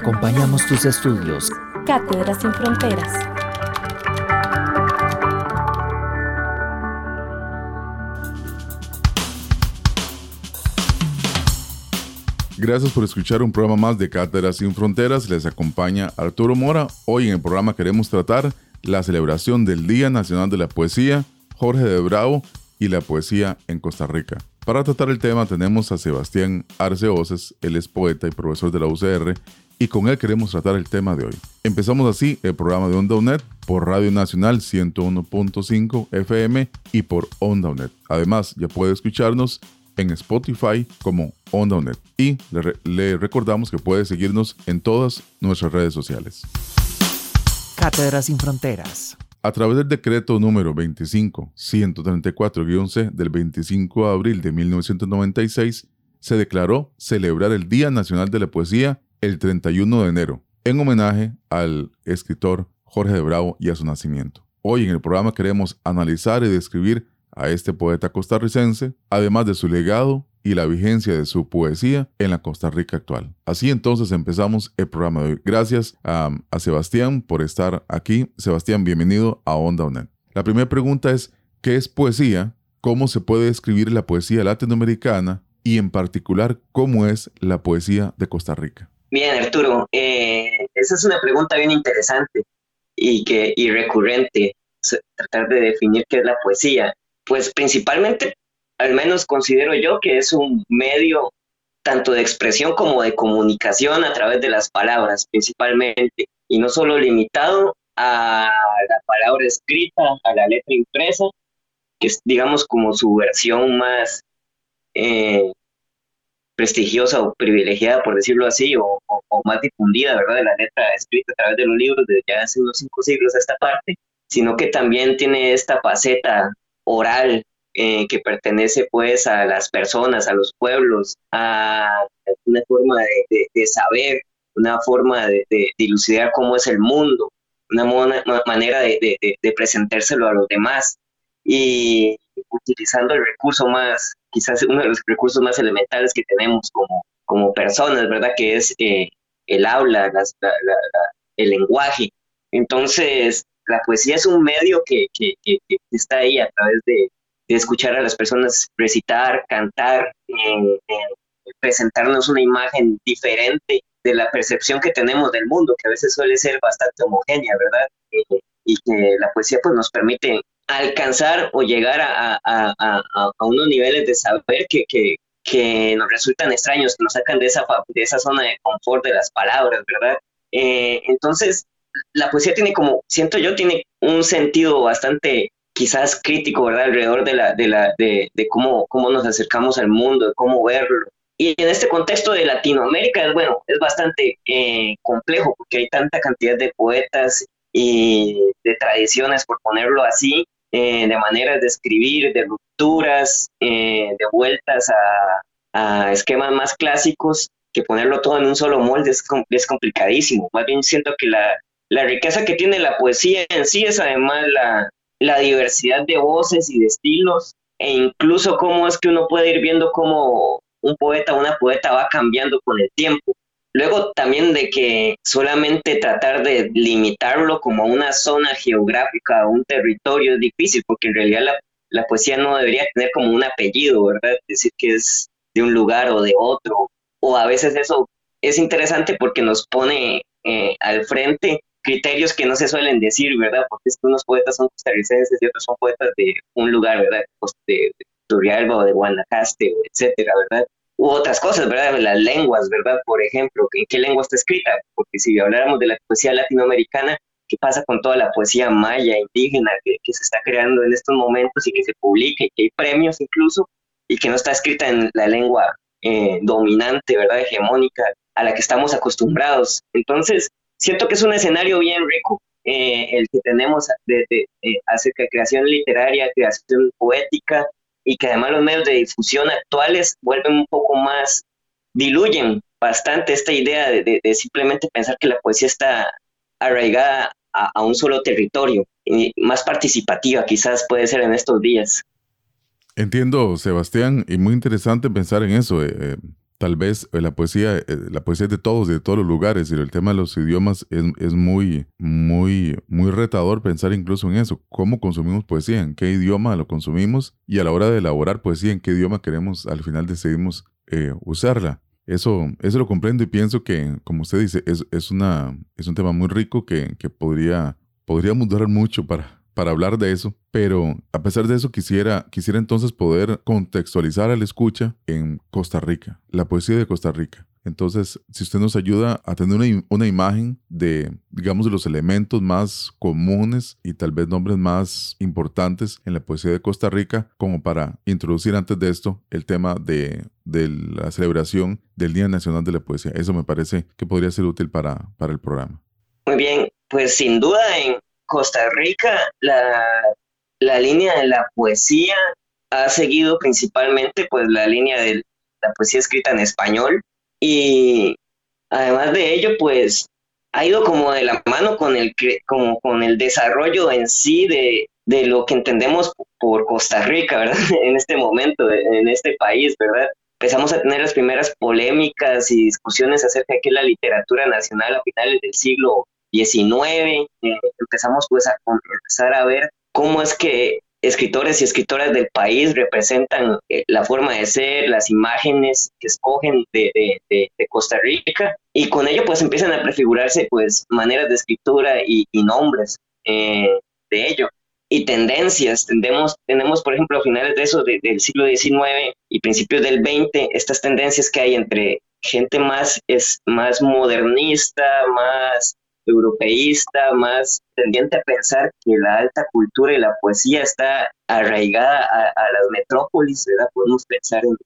Acompañamos tus estudios. Cátedra sin fronteras. Gracias por escuchar un programa más de Cátedras sin Fronteras. Les acompaña Arturo Mora. Hoy en el programa queremos tratar la celebración del Día Nacional de la Poesía, Jorge de Bravo y la poesía en Costa Rica. Para tratar el tema tenemos a Sebastián Arce Oces, él es poeta y profesor de la UCR, y con él queremos tratar el tema de hoy. Empezamos así el programa de Onda UNED por Radio Nacional 101.5 FM y por Onda UNED. Además, ya puede escucharnos en Spotify como Onda UNED. Y le, re- le recordamos que puede seguirnos en todas nuestras redes sociales. Cátedra sin Fronteras. A través del decreto número 25-134-C del 25 de abril de 1996, se declaró celebrar el Día Nacional de la Poesía el 31 de enero, en homenaje al escritor Jorge de Bravo y a su nacimiento. Hoy en el programa queremos analizar y describir a este poeta costarricense, además de su legado y la vigencia de su poesía en la Costa Rica actual. Así entonces empezamos el programa de hoy. Gracias a, Sebastián por estar aquí. Sebastián, bienvenido a Onda UNED. La primera pregunta es, ¿qué es poesía? ¿Cómo se puede describir la poesía latinoamericana? Y en particular, ¿cómo es la poesía de Costa Rica? Bien, Arturo, eh, esa es una pregunta bien interesante y, que, y recurrente, tratar de definir qué es la poesía. Pues principalmente, al menos considero yo que es un medio tanto de expresión como de comunicación a través de las palabras, principalmente, y no solo limitado a la palabra escrita, a la letra impresa, que es, digamos, como su versión más eh, prestigiosa o privilegiada, por decirlo así, o, más difundida, ¿verdad? De la letra escrita a través de los libros desde ya hace unos cinco siglos a esta parte, sino que también tiene esta faceta oral eh, que pertenece pues a las personas, a los pueblos, a una forma de, saber, una forma de, de dilucidar cómo es el mundo, una mona- ma- manera de presentárselo a los demás y utilizando el recurso más, quizás uno de los recursos más elementales que tenemos como, como personas, ¿verdad? Que es eh, el habla, la- la- el lenguaje. Entonces, la poesía es un medio que, que- que- que está ahí a través de, de escuchar a las personas recitar, cantar, eh, eh, presentarnos una imagen diferente de la percepción que tenemos del mundo, que a veces suele ser bastante homogénea, ¿verdad? Eh, y que la poesía pues nos permite alcanzar o llegar a, a- a- a- unos niveles de saber que, que, que nos resultan extraños, que nos sacan de esa, de esa zona de confort de las palabras, ¿verdad? Eh, entonces, la poesía tiene como, siento yo, tiene un sentido bastante quizás crítico, ¿verdad? Alrededor de, la, de, la, de, de cómo, cómo nos acercamos al mundo, de cómo verlo. Y en este contexto de Latinoamérica, bueno, es bastante eh, complejo porque hay tanta cantidad de poetas y de tradiciones, por ponerlo así, eh, de maneras de escribir, de rupturas, eh, de vueltas a, esquemas más clásicos, que ponerlo todo en un solo molde es complicadísimo. Más bien siento que la, la riqueza que tiene la poesía en sí es además la, la diversidad de voces y de estilos, e incluso cómo es que uno puede ir viendo cómo un poeta o una poeta va cambiando con el tiempo. Luego también de que solamente tratar de limitarlo como una zona geográfica o un territorio es difícil, porque en realidad la, la poesía no debería tener como un apellido, ¿verdad? Decir que es de un lugar o de otro. O a veces eso es interesante porque nos pone eh, al frente criterios que no se suelen decir, ¿verdad? Porque es que unos poetas son costarricenses y otros son poetas de un lugar, ¿verdad? Pues de, de Turrialba o de Guanacaste, etcétera, ¿verdad? U otras cosas, ¿verdad? Las lenguas, ¿verdad? Por ejemplo, ¿en qué lengua está escrita? Porque si habláramos de la poesía latinoamericana, ¿qué pasa con toda la poesía maya, indígena, que, que se está creando en estos momentos y que se publica y que hay premios incluso, y que no está escrita en la lengua eh, dominante, ¿verdad? Hegemónica a la que estamos acostumbrados. Entonces, siento que es un escenario bien rico eh, el que tenemos de, de, acerca de creación literaria, creación poética, y que además los medios de difusión actuales vuelven un poco más, diluyen bastante esta idea de, simplemente pensar que la poesía está arraigada a, un solo territorio, y más participativa quizás puede ser en estos días. Entiendo, Sebastián, y muy interesante pensar en eso. Eh, eh, tal vez eh, la poesía, la poesía es de todos, de todos los lugares, y el tema de los idiomas es, muy, muy, muy retador pensar incluso en eso. ¿Cómo consumimos poesía? ¿En qué idioma lo consumimos? Y a la hora de elaborar poesía, ¿en qué idioma queremos, al final decidimos usarla? Eso, eso lo comprendo y pienso que, como usted dice, es, es, una, es un tema muy rico que, que podría, podríamos durar mucho para, para hablar de eso, pero a pesar de eso quisiera, quisiera entonces poder contextualizar al escucha en Costa Rica, la poesía de Costa Rica. Entonces, si usted nos ayuda a tener una, una, imagen de, digamos, de los elementos más comunes y tal vez nombres más importantes en la poesía de Costa Rica, como para introducir antes de esto el tema de, de la celebración del Día Nacional de la Poesía. Eso me parece que podría ser útil para, para el programa. Muy bien, pues sin duda en Costa Rica la, la línea de la poesía ha seguido principalmente pues la línea de la poesía escrita en español, y además de ello, pues ha ido como de la mano con el, como con el desarrollo en sí de, de lo que entendemos por Costa Rica, ¿verdad? En este momento, en este país, ¿verdad? Empezamos a tener las primeras polémicas y discusiones acerca de qué es la literatura nacional a finales del siglo XIX. Eh, empezamos pues a empezar a ver cómo es que escritores y escritoras del país representan eh, la forma de ser, las imágenes que escogen de, Costa Rica y con ello pues empiezan a prefigurarse pues maneras de escritura y, nombres eh, de ello y tendencias. Tendemos, tenemos por ejemplo a finales de eso del siglo XIX y principios del XX estas tendencias que hay entre gente más, es, más modernista, más europeísta, más tendiente a pensar que la alta cultura y la poesía está arraigada a, las metrópolis, ¿verdad? Podemos pensar en,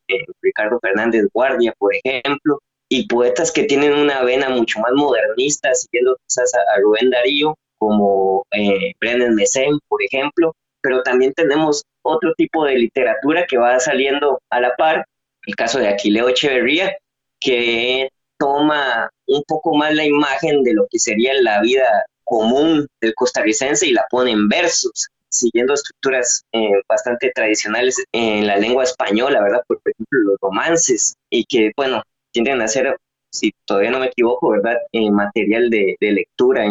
Ricardo Fernández Guardia, por ejemplo, y poetas que tienen una vena mucho más modernista, siguiendo quizás a, Rubén Darío, como eh, Brennan Messén, por ejemplo, pero también tenemos otro tipo de literatura que va saliendo a la par, el caso de Aquileo Echeverría, que toma un poco más la imagen de lo que sería la vida común del costarricense y la pone en versos, siguiendo estructuras eh, bastante tradicionales en la lengua española, ¿verdad? Por, ejemplo, los romances, y que, bueno, tienden a ser, si todavía no me equivoco, ¿verdad? En material de, lectura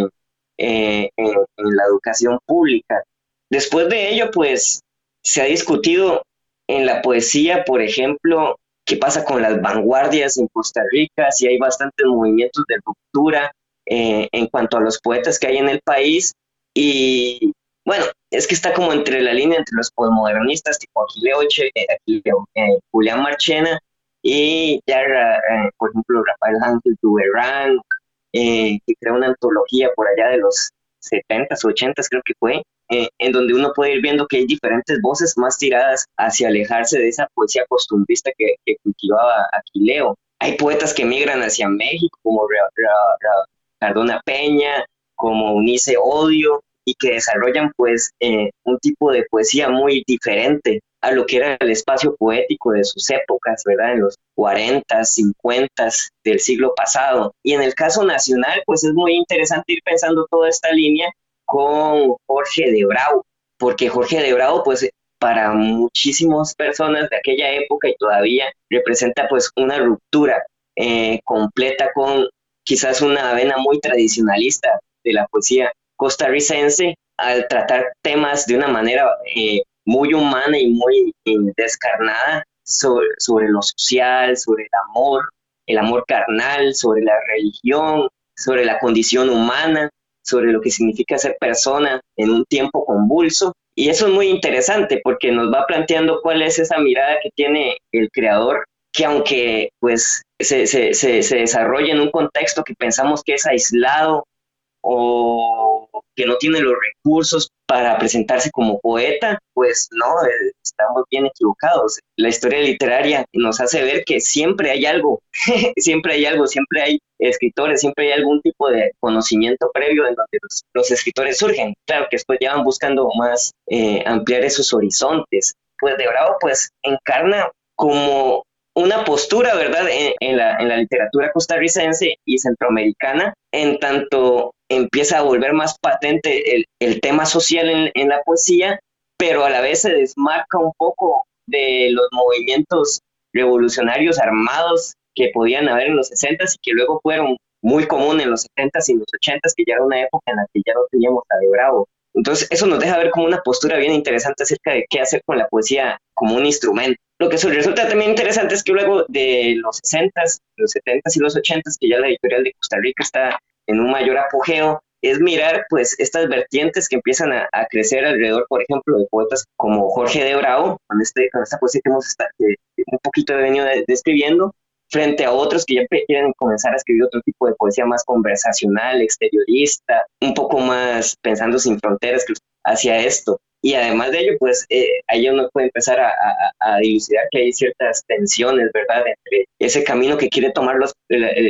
eh, en, en la educación pública. Después de ello, pues, se ha discutido en la poesía, por ejemplo, qué pasa con las vanguardias en Costa Rica, si hay bastantes movimientos de ruptura eh, en cuanto a los poetas que hay en el país. Y bueno, es que está como entre la línea entre los postmodernistas tipo Aquileo, eh, eh, Julián Marchena y ya, por ejemplo, Rafael Ángel Duverán, que crea una antología por allá de los 70s, 80s creo que fue, eh, en donde uno puede ir viendo que hay diferentes voces más tiradas hacia alejarse de esa poesía costumbrista que, cultivaba Aquileo. Hay poetas que migran hacia México, como Cardona Peña, como Unice Odio, y que desarrollan pues eh, un tipo de poesía muy diferente a lo que era el espacio poético de sus épocas, ¿verdad? En los 40, 50 del siglo pasado. Y en el caso nacional, pues es muy interesante ir pensando toda esta línea con Jorge de Bravo, porque Jorge de Bravo, pues para muchísimas personas de aquella época y todavía representa pues una ruptura eh, completa con quizás una vena muy tradicionalista de la poesía costarricense al tratar temas de una manera eh, muy humana y muy eh, descarnada sobre lo social, sobre el amor, el amor carnal, sobre la religión, sobre la condición humana sobre lo que significa ser persona en un tiempo convulso. Y eso es muy interesante porque nos va planteando cuál es esa mirada que tiene el creador, que aunque pues se, se, se, desarrolla en un contexto que pensamos que es aislado o que no tiene los recursos para presentarse como poeta, pues no, eh, estamos bien equivocados. La historia literaria nos hace ver que siempre hay algo, siempre hay algo, siempre hay escritores, siempre hay algún tipo de conocimiento previo en donde los, escritores surgen. Claro que después ya van buscando más eh, ampliar esos horizontes. Pues de Bravo pues encarna como una postura, ¿verdad?, en, la, en, la, literatura costarricense y centroamericana, en tanto empieza a volver más patente el, el tema social en, en, la poesía, pero a la vez se desmarca un poco de los movimientos revolucionarios armados que podían haber en los 60 y que luego fueron muy comunes en los 70 y los 80 que ya era una época en la que ya no teníamos a de Bravo. Entonces, eso nos deja ver como una postura bien interesante acerca de qué hacer con la poesía como un instrumento. Lo que resulta también interesante es que luego de los 60, los 70 y los 80, que ya la editorial de Costa Rica está en un mayor apogeo, es mirar pues estas vertientes que empiezan a, crecer alrededor, por ejemplo, de poetas como Jorge de Bravo, con, este, con esta poesía que hemos estado, un poquito venido describiendo, frente a otros que ya quieren comenzar a escribir otro tipo de poesía más conversacional, exteriorista, un poco más pensando sin fronteras hacia esto. Y además de ello, pues eh, ahí uno puede empezar a, a, dilucidar que hay ciertas tensiones, ¿verdad?, entre ese camino que quieren tomar los,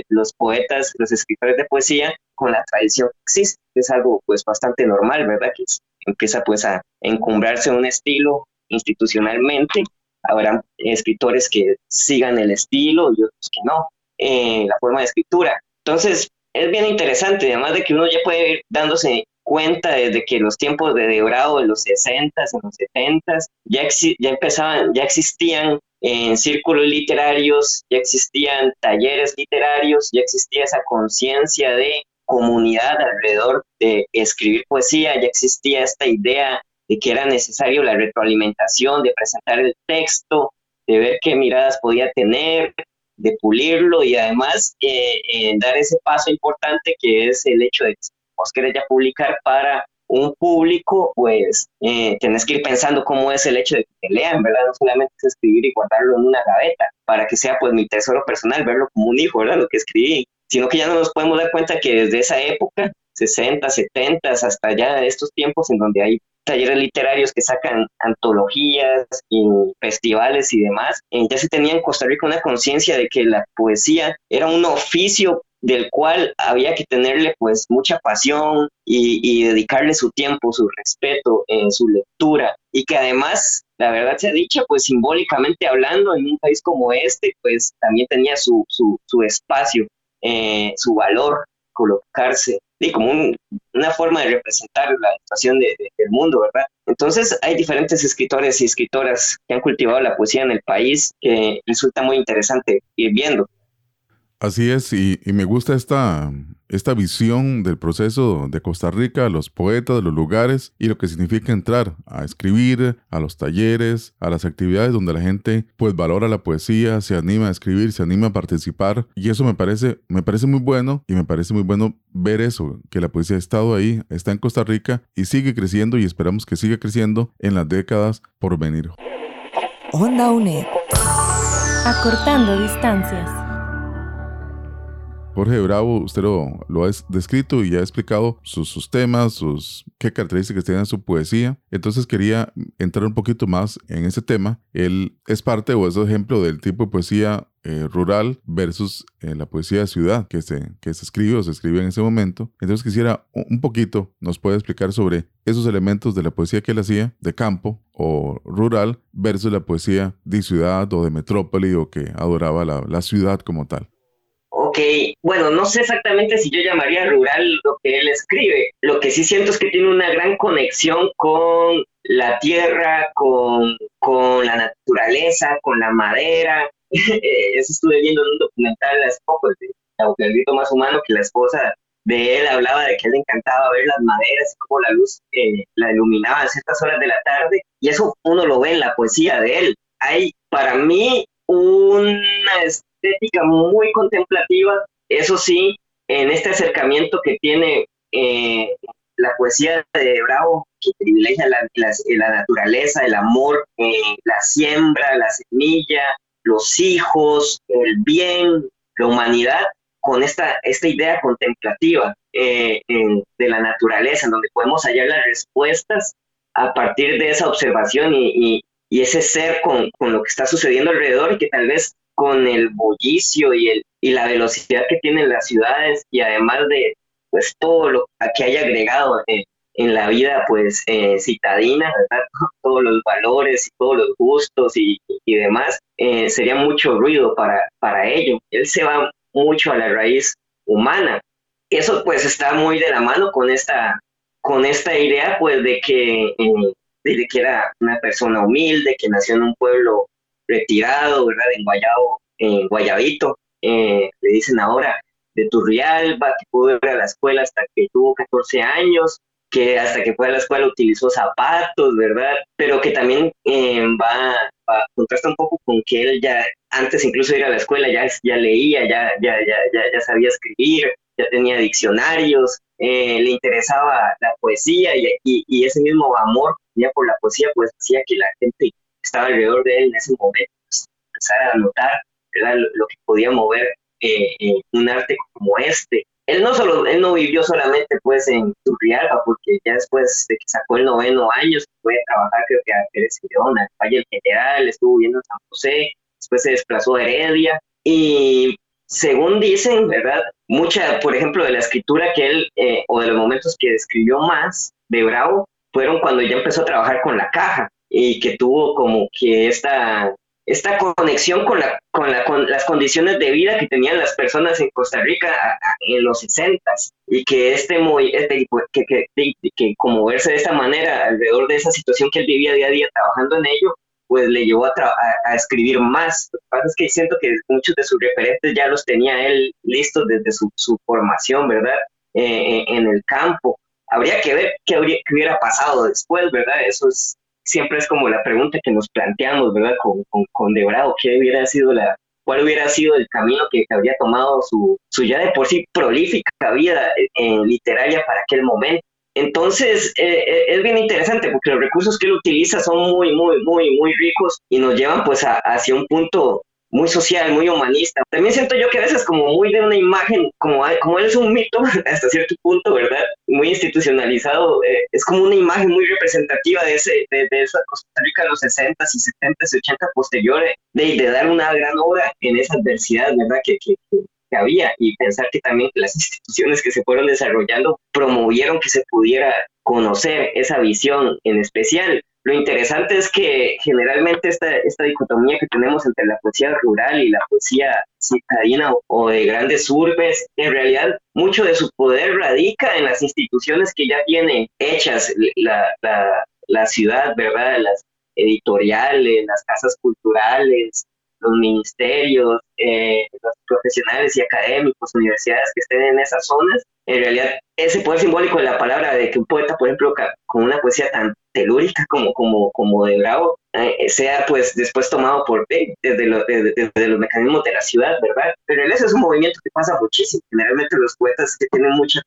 los poetas, los escritores de poesía con la tradición que existe. Es algo pues bastante normal, ¿verdad?, que empieza pues a encumbrarse un estilo institucionalmente habrá escritores que sigan el estilo y otros que no, eh, la forma de escritura. Entonces, es bien interesante, además de que uno ya puede ir dándose cuenta desde que los tiempos de Debrado en los 60 en los 70 ya, ya empezaban, ya existían en círculos literarios, ya existían talleres literarios, ya existía esa conciencia de comunidad alrededor de escribir poesía, ya existía esta idea de que era necesario la retroalimentación, de presentar el texto, de ver qué miradas podía tener, de pulirlo y además eh, eh, dar ese paso importante que es el hecho de vos querés ya publicar para un público, pues eh, tenés que ir pensando cómo es el hecho de que te lean, ¿verdad? No solamente es escribir y guardarlo en una gaveta, para que sea pues mi tesoro personal, verlo como un hijo, ¿verdad? Lo que escribí, sino que ya no nos podemos dar cuenta que desde esa época 60, 70, hasta ya estos tiempos en donde hay talleres literarios que sacan antologías y festivales y demás, eh, ya se tenía en Costa Rica una conciencia de que la poesía era un oficio del cual había que tenerle pues mucha pasión y, dedicarle su tiempo, su respeto en su lectura y que además, la verdad se ha dicho, pues simbólicamente hablando en un país como este, pues también tenía su, su, espacio, eh, su valor colocarse y como una forma de representar la situación de, del mundo, ¿verdad? Entonces hay diferentes escritores y escritoras que han cultivado la poesía en el país que resulta muy interesante ir viendo. Así es, y, me gusta esta, esta visión del proceso de Costa Rica, los poetas, los lugares y lo que significa entrar a escribir, a los talleres, a las actividades donde la gente pues valora la poesía, se anima a escribir, se anima a participar y eso me parece, me parece muy bueno y me parece muy bueno ver eso, que la poesía ha estado ahí, está en Costa Rica y sigue creciendo y esperamos que siga creciendo en las décadas por venir. Onda UNED. Acortando distancias. Jorge Bravo, usted lo, ha descrito y ha explicado sus, temas, sus qué características tiene su poesía. Entonces quería entrar un poquito más en ese tema. Él es parte o es ejemplo del tipo de poesía eh, rural versus eh, la poesía de ciudad que se, que se escribe o se escribe en ese momento. Entonces quisiera un poquito, nos puede explicar sobre esos elementos de la poesía que él hacía de campo o rural versus la poesía de ciudad o de metrópoli o que adoraba la, la ciudad como tal. Ok, bueno, no sé exactamente si yo llamaría rural lo que él escribe. Lo que sí siento es que tiene una gran conexión con la tierra, con, con la naturaleza, con la madera. Eso estuve viendo en un documental hace poco, el grito más humano, que la esposa de él hablaba de que le encantaba ver las maderas y cómo la luz eh, la iluminaba a ciertas horas de la tarde. Y eso uno lo ve en la poesía de él. Hay para mí una estética muy contemplativa, eso sí, en este acercamiento que tiene eh, la poesía de Bravo, que privilegia la, naturaleza, el amor, eh, la siembra, la semilla, los hijos, el bien, la humanidad, con esta, idea contemplativa eh, de la naturaleza, en donde podemos hallar las respuestas a partir de esa observación y, ese ser con, lo que está sucediendo alrededor y que tal vez con el bullicio y, el, y la velocidad que tienen las ciudades y además de pues todo lo que haya agregado en, la vida pues eh, citadina, todos los valores y todos los gustos y, demás, eh, sería mucho ruido para, para ello. Él se va mucho a la raíz humana. Eso pues está muy de la mano con esta, con esta idea pues de que, eh, de que era una persona humilde, que nació en un pueblo retirado, ¿verdad? En Guayabo, en Guayabito, eh, le dicen ahora, de Turrialba, que pudo ir a la escuela hasta que tuvo 14 años, que hasta que fue a la escuela utilizó zapatos, ¿verdad? Pero que también eh, va, va, contrasta un poco con que él ya antes incluso de ir a la escuela ya, ya leía, ya, ya, ya, ya, sabía escribir, ya tenía diccionarios, eh, le interesaba la poesía y, y, ese mismo amor que tenía por la poesía pues hacía que la gente estaba alrededor de él en ese momento pues, empezara a notar Lo, que podía mover eh, un arte como este. Él no solo, él no vivió solamente pues en Turrialba, porque ya después de que sacó el noveno año, fue a trabajar creo que a Pérez León, al Valle General, estuvo viviendo en San José, después se desplazó a Heredia y según dicen, ¿verdad? Mucha, por ejemplo, de la escritura que él, eh, o de los momentos que describió más de Bravo, fueron cuando ya empezó a trabajar con la caja y que tuvo como que esta, esta conexión con, la, con, la, con las condiciones de vida que tenían las personas en Costa Rica en los 60 y que este, muy, este que, que, como verse de esta manera alrededor de esa situación que él vivía día a día trabajando en ello, pues le llevó a, a, escribir más. Lo que pasa es que siento que muchos de sus referentes ya los tenía él listos desde su, su formación, ¿verdad? Eh, eh, en el campo. Habría que ver qué, habría, qué hubiera pasado después, ¿verdad? Eso es, siempre es como la pregunta que nos planteamos, ¿verdad? Con, con, con Debrado, ¿qué hubiera sido la, cuál hubiera sido el camino que, habría tomado su, su ya de por sí prolífica vida eh, literaria para aquel momento. Entonces, eh, eh, es bien interesante porque los recursos que él utiliza son muy, muy, muy, muy ricos y nos llevan pues hacia un punto muy social, muy humanista. También siento yo que a veces como muy de una imagen, como, como él es un mito hasta cierto punto, ¿verdad? Muy institucionalizado, eh, es como una imagen muy representativa de, ese, de, esa Costa Rica de los 60s y 70s y 80 posteriores, de, de dar una gran obra en esa adversidad, ¿verdad? Que, que, que había y pensar que también las instituciones que se fueron desarrollando promovieron que se pudiera conocer esa visión en especial. Lo interesante es que generalmente esta, esta dicotomía que tenemos entre la poesía rural y la poesía citadina o, de grandes urbes, en realidad mucho de su poder radica en las instituciones que ya tiene hechas la, la, la ciudad, ¿verdad? Las editoriales, las casas culturales, los ministerios, eh, los profesionales y académicos, universidades que estén en esas zonas, en realidad ese poder simbólico de la palabra de que un poeta, por ejemplo, con una poesía tan telúrica como, como, como de Bravo, eh, sea pues después tomado por desde, desde, los mecanismos de la ciudad, ¿verdad? Pero ese es un movimiento que pasa muchísimo. Generalmente los poetas que tienen mucha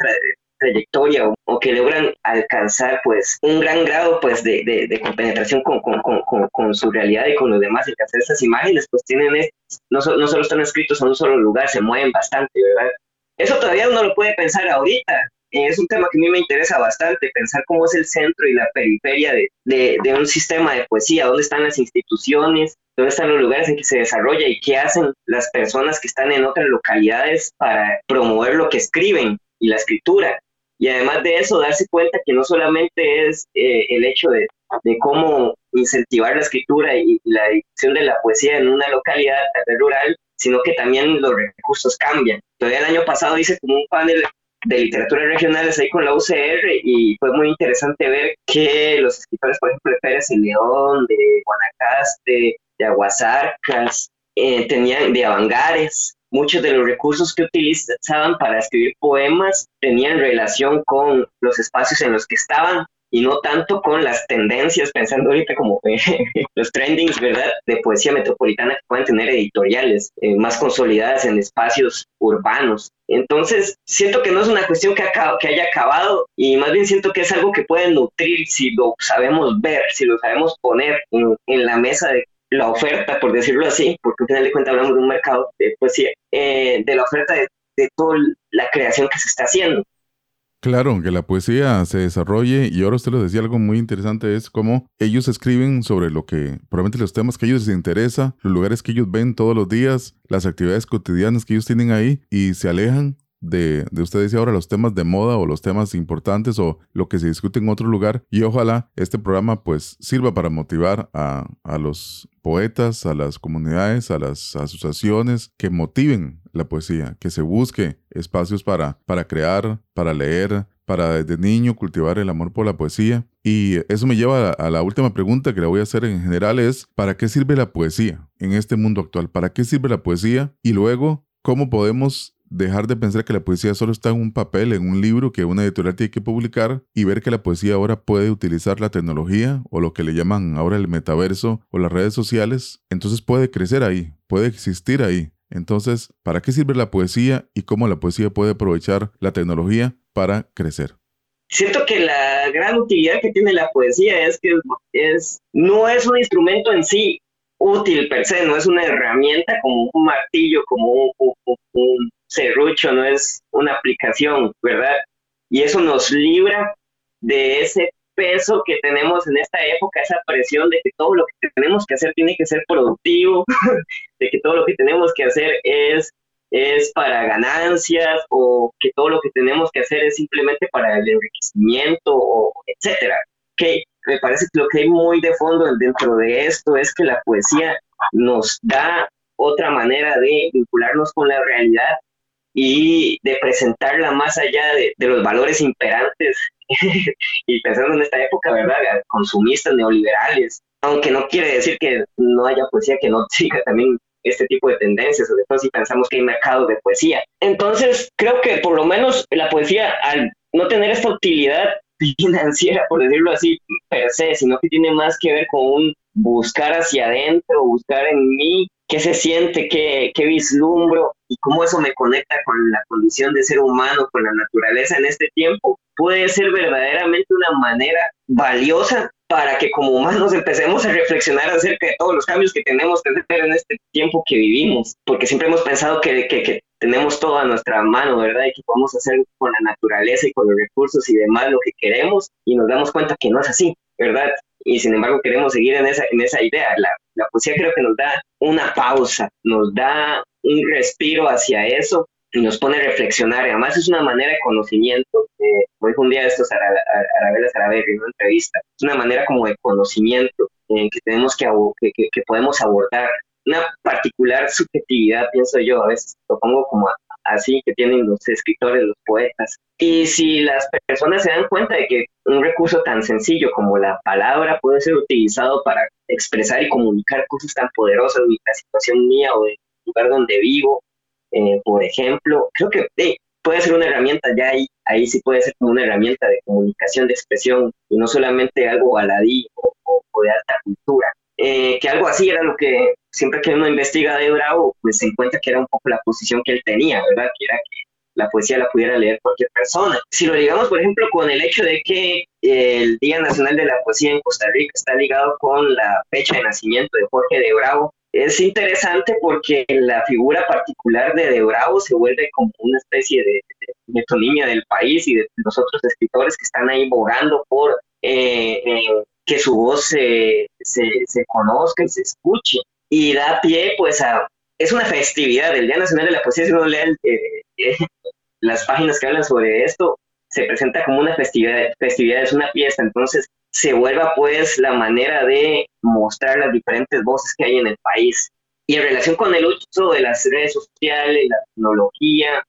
trayectoria o, que logran alcanzar pues un gran grado pues de, de, compenetración con, con, con, con, su realidad y con los demás, alcanzar estas imágenes pues tienen, no, no solo están escritos en un solo lugar, se mueven bastante, ¿verdad? Eso todavía uno lo puede pensar ahorita. Es un tema que a mí me interesa bastante, pensar cómo es el centro y la periferia de, de, de un sistema de poesía, dónde están las instituciones, dónde están los lugares en que se desarrolla y qué hacen las personas que están en otras localidades para promover lo que escriben y la escritura. Y además de eso, darse cuenta que no solamente es eh, el hecho de, de, cómo incentivar la escritura y, la edición de la poesía en una localidad rural, sino que también los recursos cambian. Todavía el año pasado hice como un panel de literatura regionales ahí con la UCR y fue muy interesante ver que los escritores, por ejemplo, de Pérez y León, de Guanacaste, de Aguasarcas, eh, tenían de Avangares, muchos de los recursos que utilizaban para escribir poemas tenían relación con los espacios en los que estaban y no tanto con las tendencias, pensando ahorita como los trendings, ¿verdad?, de poesía metropolitana que pueden tener editoriales eh, más consolidadas en espacios urbanos. Entonces, siento que no es una cuestión que, que haya acabado y más bien siento que es algo que puede nutrir si lo sabemos ver, si lo sabemos poner en, en la mesa de la oferta, por decirlo así, porque al final de cuentas hablamos de un mercado de poesía, eh, de la oferta de de toda la creación que se está haciendo. Claro, que la poesía se desarrolle y ahora usted lo decía, algo muy interesante es cómo ellos escriben sobre lo que, probablemente los temas que a ellos les interesa, los lugares que ellos ven todos los días, las actividades cotidianas que ellos tienen ahí y se alejan de, de usted decía ahora los temas de moda o los temas importantes o lo que se discute en otro lugar y ojalá este programa pues sirva para motivar a, a los poetas, a las comunidades, a las asociaciones que motiven la poesía, que se busque espacios para, para crear, para leer, para desde niño cultivar el amor por la poesía. Y eso me lleva a, a, la última pregunta que le voy a hacer en general es, ¿para qué sirve la poesía en este mundo actual? ¿Para qué sirve la poesía? Y luego, ¿cómo podemos dejar de pensar que la poesía solo está en un papel, en un libro que una editorial tiene que publicar y ver que la poesía ahora puede utilizar la tecnología o lo que le llaman ahora el metaverso o las redes sociales, entonces puede crecer ahí, puede existir ahí. Entonces, ¿para qué sirve la poesía y cómo la poesía puede aprovechar la tecnología para crecer? Siento que la gran utilidad que tiene la poesía es que es, no es un instrumento en sí útil per se, no es una herramienta como un martillo, como un serrucho, no es una aplicación, ¿verdad? Y eso nos libra de ese peso que tenemos en esta época, esa presión de que todo lo que tenemos que hacer tiene que ser productivo, de que todo lo que tenemos que hacer es, es para ganancias o que todo lo que tenemos que hacer es simplemente para el enriquecimiento, o etcétera. Que me parece que lo que hay muy de fondo dentro de esto es que la poesía nos da otra manera de vincularnos con la realidad y de presentarla más allá de, los valores imperantes y pensando en esta época, ¿verdad? Consumistas, neoliberales, aunque no quiere decir que no haya poesía que no siga también este tipo de tendencias, sobre todo si pensamos que hay mercado de poesía. Entonces, creo que por lo menos la poesía, al no tener esta utilidad financiera, por decirlo así, per se, sino que tiene más que ver con un buscar hacia adentro, buscar en mí qué se siente, qué, qué vislumbro y cómo eso me conecta con la condición de ser humano, con la naturaleza en este tiempo, puede ser verdaderamente una manera valiosa para que como humanos empecemos a reflexionar acerca de todos los cambios que tenemos que hacer en este tiempo que vivimos, porque siempre hemos pensado que, que, tenemos todo a nuestra mano, ¿verdad? Y que podemos hacer con la naturaleza y con los recursos y demás lo que queremos y nos damos cuenta que no es así, ¿verdad? Y sin embargo queremos seguir en esa, en esa idea. La, la poesía creo que nos da una pausa, nos da un respiro hacia eso y nos pone a reflexionar. además es una manera de conocimiento. Eh, como dijo un día estos Arabella Saraberri en una entrevista, es una manera como de conocimiento eh, que tenemos que, que, que, podemos abordar. Una particular subjetividad, pienso yo, a veces lo pongo como así que tienen los escritores, los poetas. Y si las personas se dan cuenta de que un recurso tan sencillo como la palabra puede ser utilizado para expresar y comunicar cosas tan poderosas de la situación mía o del lugar donde vivo, eh, por ejemplo, creo que puede ser una herramienta, ya ahí, ahí sí puede ser como una herramienta de comunicación, de expresión, y no solamente algo baladí o, de alta cultura. Eh, que algo así era lo que siempre que uno investiga de Bravo, pues se encuentra que era un poco la posición que él tenía, ¿verdad? Que era que la poesía la pudiera leer cualquier persona. Si lo ligamos, por ejemplo, con el hecho de que el Día Nacional de la Poesía en Costa Rica está ligado con la fecha de nacimiento de Jorge de Bravo, es interesante porque la figura particular de De Bravo se vuelve como una especie de, metonimia del país y de los otros escritores que están ahí bogando por eh, eh, que su voz se, se, conozca y se escuche. Y da pie, pues, a. Es una festividad, el Día Nacional de la Poesía, si uno lee eh, las páginas que hablan sobre esto, se presenta como una festividad, festividad, es una fiesta, entonces se vuelva pues la manera de mostrar las diferentes voces que hay en el país. Y en relación con el uso de las redes sociales, la tecnología,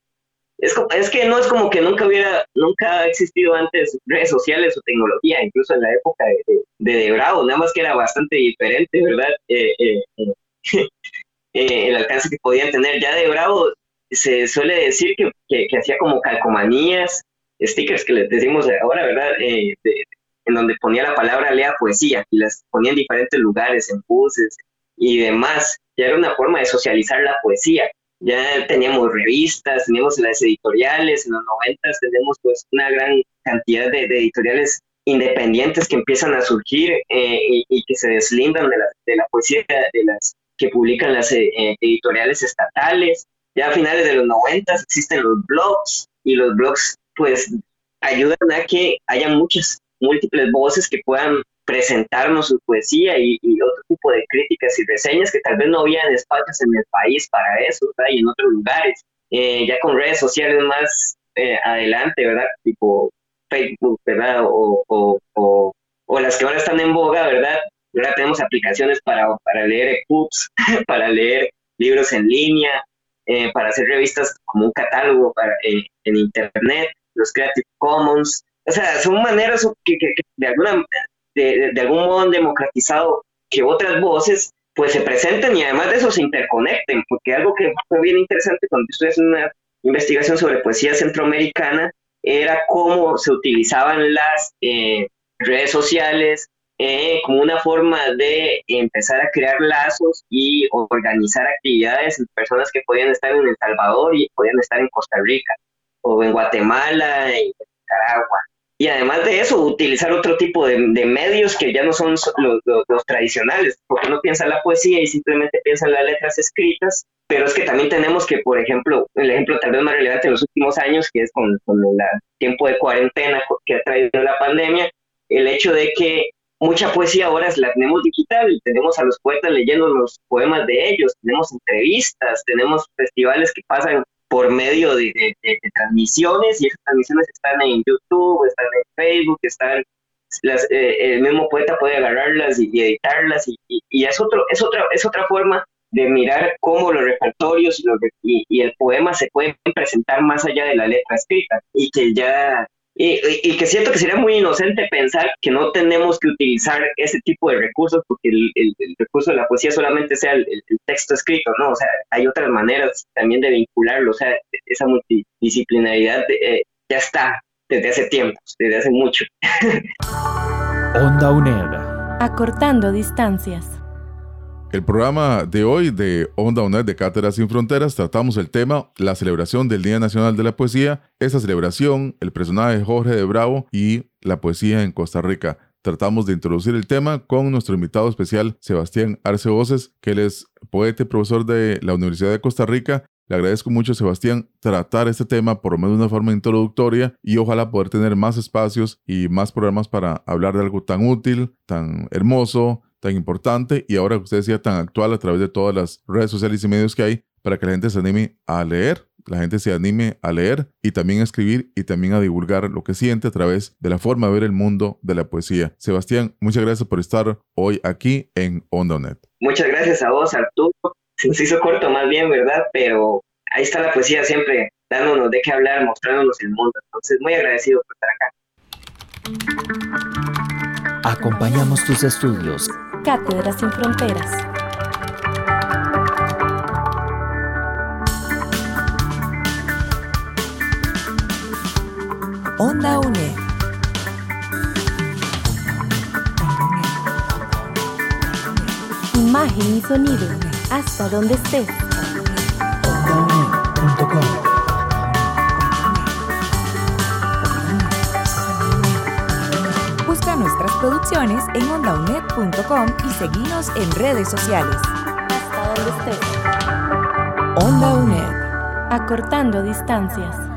es, es que no es como que nunca hubiera, nunca ha existido antes redes sociales o tecnología, incluso en la época de, de, Bravo, nada más que era bastante diferente, ¿verdad? Eh, eh, eh, el alcance que podían tener. Ya de Bravo se suele decir que, que, hacía como calcomanías, stickers que les decimos ahora, ¿verdad? de, en donde ponía la palabra lea poesía y las ponía en diferentes lugares, en buses y demás. Ya era una forma de socializar la poesía. Ya teníamos revistas, teníamos las editoriales, en los noventas tenemos pues una gran cantidad de, editoriales independientes que empiezan a surgir eh, y, que se deslindan de la, de la poesía de las que publican las eh, editoriales estatales Ya a finales de los 90 existen los blogs y los blogs pues ayudan a que haya muchas, múltiples voces que puedan presentarnos su poesía y, otro tipo de críticas y reseñas que tal vez no habían espacios en el país para eso, ¿verdad? Y en otros lugares. Eh, ya con redes sociales más eh, adelante, ¿verdad? Tipo Facebook, ¿verdad? O, o, o, las que ahora están en boga, ¿verdad? Ahora tenemos aplicaciones para, para leer EPUBs, para leer libros en línea, eh, para hacer revistas como un catálogo para, en Internet, los Creative Commons. O sea, son maneras que, que, de alguna de, algún modo han democratizado que otras voces pues se presenten y además de eso se interconecten, porque algo que fue bien interesante cuando estuve haciendo una investigación sobre poesía centroamericana era cómo se utilizaban las eh, redes sociales eh, como una forma de empezar a crear lazos y organizar actividades entre personas que podían estar en El Salvador y podían estar en Costa Rica o en Guatemala y en Nicaragua y además de eso, utilizar otro tipo de, medios que ya no son los, tradicionales, porque uno piensa en la poesía y simplemente piensa en las letras escritas, pero es que también tenemos que, por ejemplo, el ejemplo tal vez más relevante en los últimos años, que es con, el tiempo de cuarentena que ha traído la pandemia, el hecho de que mucha poesía ahora la tenemos digital, tenemos a los poetas leyendo los poemas de ellos, tenemos entrevistas, tenemos festivales que pasan por medio de, transmisiones y esas transmisiones están en YouTube, están en Facebook, están las, eh, el mismo poeta puede agarrarlas y, editarlas y, y, es otro es otra es otra forma de mirar cómo los repertorios y, y, el poema se pueden presentar más allá de la letra escrita y que ya y, que siento que sería muy inocente pensar que no tenemos que utilizar ese tipo de recursos porque el, recurso de la poesía solamente sea el, texto escrito, ¿no? O sea, hay otras maneras también de vincularlo, o sea, esa multidisciplinaridad eh, ya está desde hace tiempo, desde hace mucho. Onda UNED. Acortando distancias. El programa de hoy de Onda UNED de Cátedras Sin Fronteras tratamos el tema la celebración del Día Nacional de la Poesía, esa celebración, el personaje Jorge de Bravo y la poesía en Costa Rica. Tratamos de introducir el tema con nuestro invitado especial Sebastián Arce Voces, que él es poeta y profesor de la Universidad de Costa Rica le agradezco mucho, Sebastián, tratar este tema por lo menos de una forma introductoria y ojalá poder tener más espacios y más programas para hablar de algo tan útil, tan hermoso, tan importante y ahora que usted decía tan actual a través de todas las redes sociales y medios que hay para que la gente se anime a leer, la gente se anime a leer y también a escribir y también a divulgar lo que siente a través de la forma de ver el mundo de la poesía. Sebastián, muchas gracias por estar hoy aquí en OndaNet. Muchas gracias a vos, Arturo. Se nos hizo corto más bien, ¿verdad? Pero ahí está la poesía siempre dándonos de qué hablar, mostrándonos el mundo. Entonces, muy agradecido por estar acá. Acompañamos tus estudios Cátedras sin Fronteras. Onda UNE. Imagen y sonido, hasta donde estés. Producciones en ondaunet.com y seguimos en redes sociales. Hasta donde estés. Onda UNED. Acortando distancias.